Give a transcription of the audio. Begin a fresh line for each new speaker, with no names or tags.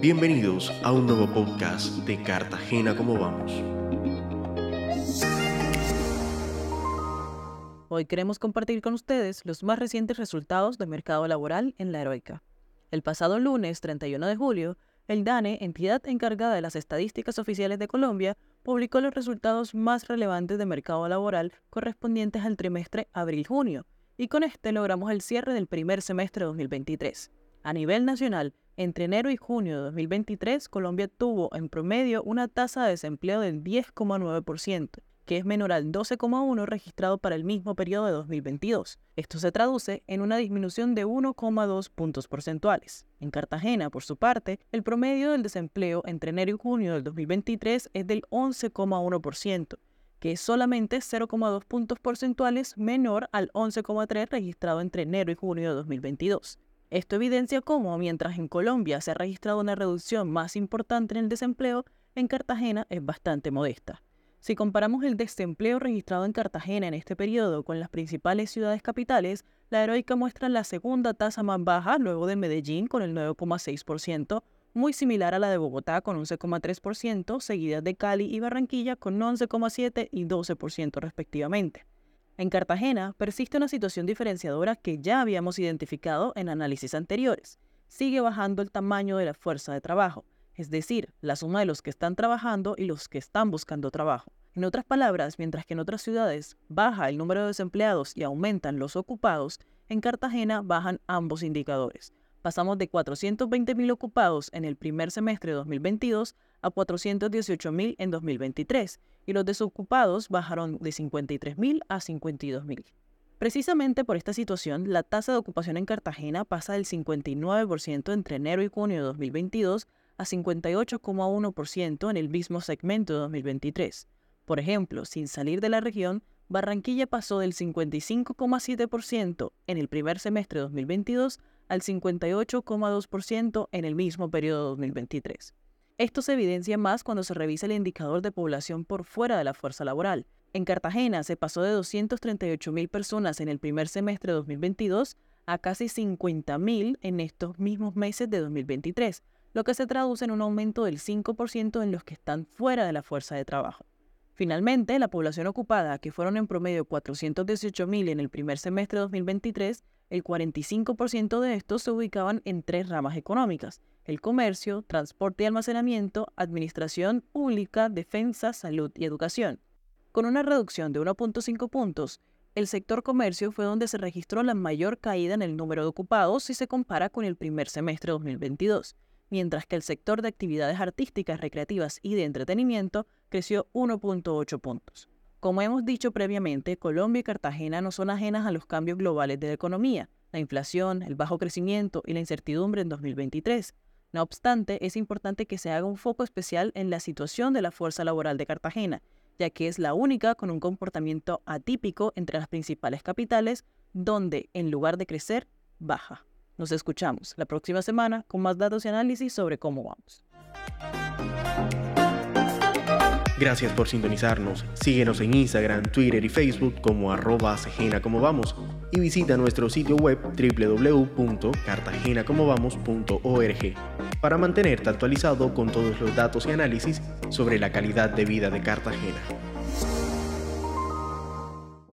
Bienvenidos a un nuevo podcast de Cartagena como vamos.
Hoy queremos compartir con ustedes los más recientes resultados del mercado laboral en la Heroica. El pasado lunes 31 de julio, el DANE, entidad encargada de las estadísticas oficiales de Colombia, publicó los resultados más relevantes del mercado laboral correspondientes al trimestre abril-junio, y con este logramos el cierre del primer semestre de 2023. A nivel nacional, entre enero y junio de 2023, Colombia tuvo en promedio una tasa de desempleo del 10,9%, que es menor al 12,1 registrado para el mismo periodo de 2022. Esto se traduce en una disminución de 1,2 puntos porcentuales. En Cartagena, por su parte, el promedio del desempleo entre enero y junio del 2023 es del 11,1%, que es solamente 0,2 puntos porcentuales menor al 11,3 registrado entre enero y junio de 2022. Esto evidencia cómo, mientras en Colombia se ha registrado una reducción más importante en el desempleo, en Cartagena es bastante modesta. Si comparamos el desempleo registrado en Cartagena en este periodo con las principales ciudades capitales, la heroica muestra la segunda tasa más baja luego de Medellín con el 9,6%, muy similar a la de Bogotá con 11,3%, seguidas de Cali y Barranquilla con 11,7 y 12% respectivamente. En Cartagena persiste una situación diferenciadora que ya habíamos identificado en análisis anteriores. Sigue bajando el tamaño de la fuerza de trabajo, es decir, la suma de los que están trabajando y los que están buscando trabajo. En otras palabras, mientras que en otras ciudades baja el número de desempleados y aumentan los ocupados, en Cartagena bajan ambos indicadores. Pasamos de 420.000 ocupados en el primer semestre de 2022 a 418.000 en 2023 y los desocupados bajaron de 53.000 a 52.000. Precisamente por esta situación, la tasa de ocupación en Cartagena pasa del 59% entre enero y junio de 2022 a 58,1% en el mismo segmento de 2023. Por ejemplo, sin salir de la región, Barranquilla pasó del 55,7% en el primer semestre de 2022 al 58,2% en el mismo periodo de 2023. Esto se evidencia más cuando se revisa el indicador de población por fuera de la fuerza laboral. En Cartagena se pasó de 238.000 personas en el primer semestre de 2022 a casi 50.000 en estos mismos meses de 2023, lo que se traduce en un aumento del 5% en los que están fuera de la fuerza de trabajo. Finalmente, la población ocupada, que fueron en promedio 418.000 en el primer semestre de 2023, el 45% de estos se ubicaban en tres ramas económicas, el comercio, transporte y almacenamiento, administración pública, defensa, salud y educación. Con una reducción de 1.5 puntos, el sector comercio fue donde se registró la mayor caída en el número de ocupados si se compara con el primer semestre de 2022, mientras que el sector de actividades artísticas, recreativas y de entretenimiento creció 1.8 puntos. Como hemos dicho previamente, Colombia y Cartagena no son ajenas a los cambios globales de la economía, la inflación, el bajo crecimiento y la incertidumbre en 2023. No obstante, es importante que se haga un foco especial en la situación de la fuerza laboral de Cartagena, ya que es la única con un comportamiento atípico entre las principales capitales, donde, en lugar de crecer, baja. Nos escuchamos la próxima semana con más datos y análisis sobre cómo vamos.
Gracias por sintonizarnos. Síguenos en Instagram, Twitter y Facebook como arroba como y visita nuestro sitio web www.cartagenacomovamos.org para mantenerte actualizado con todos los datos y análisis sobre la calidad de vida de Cartagena.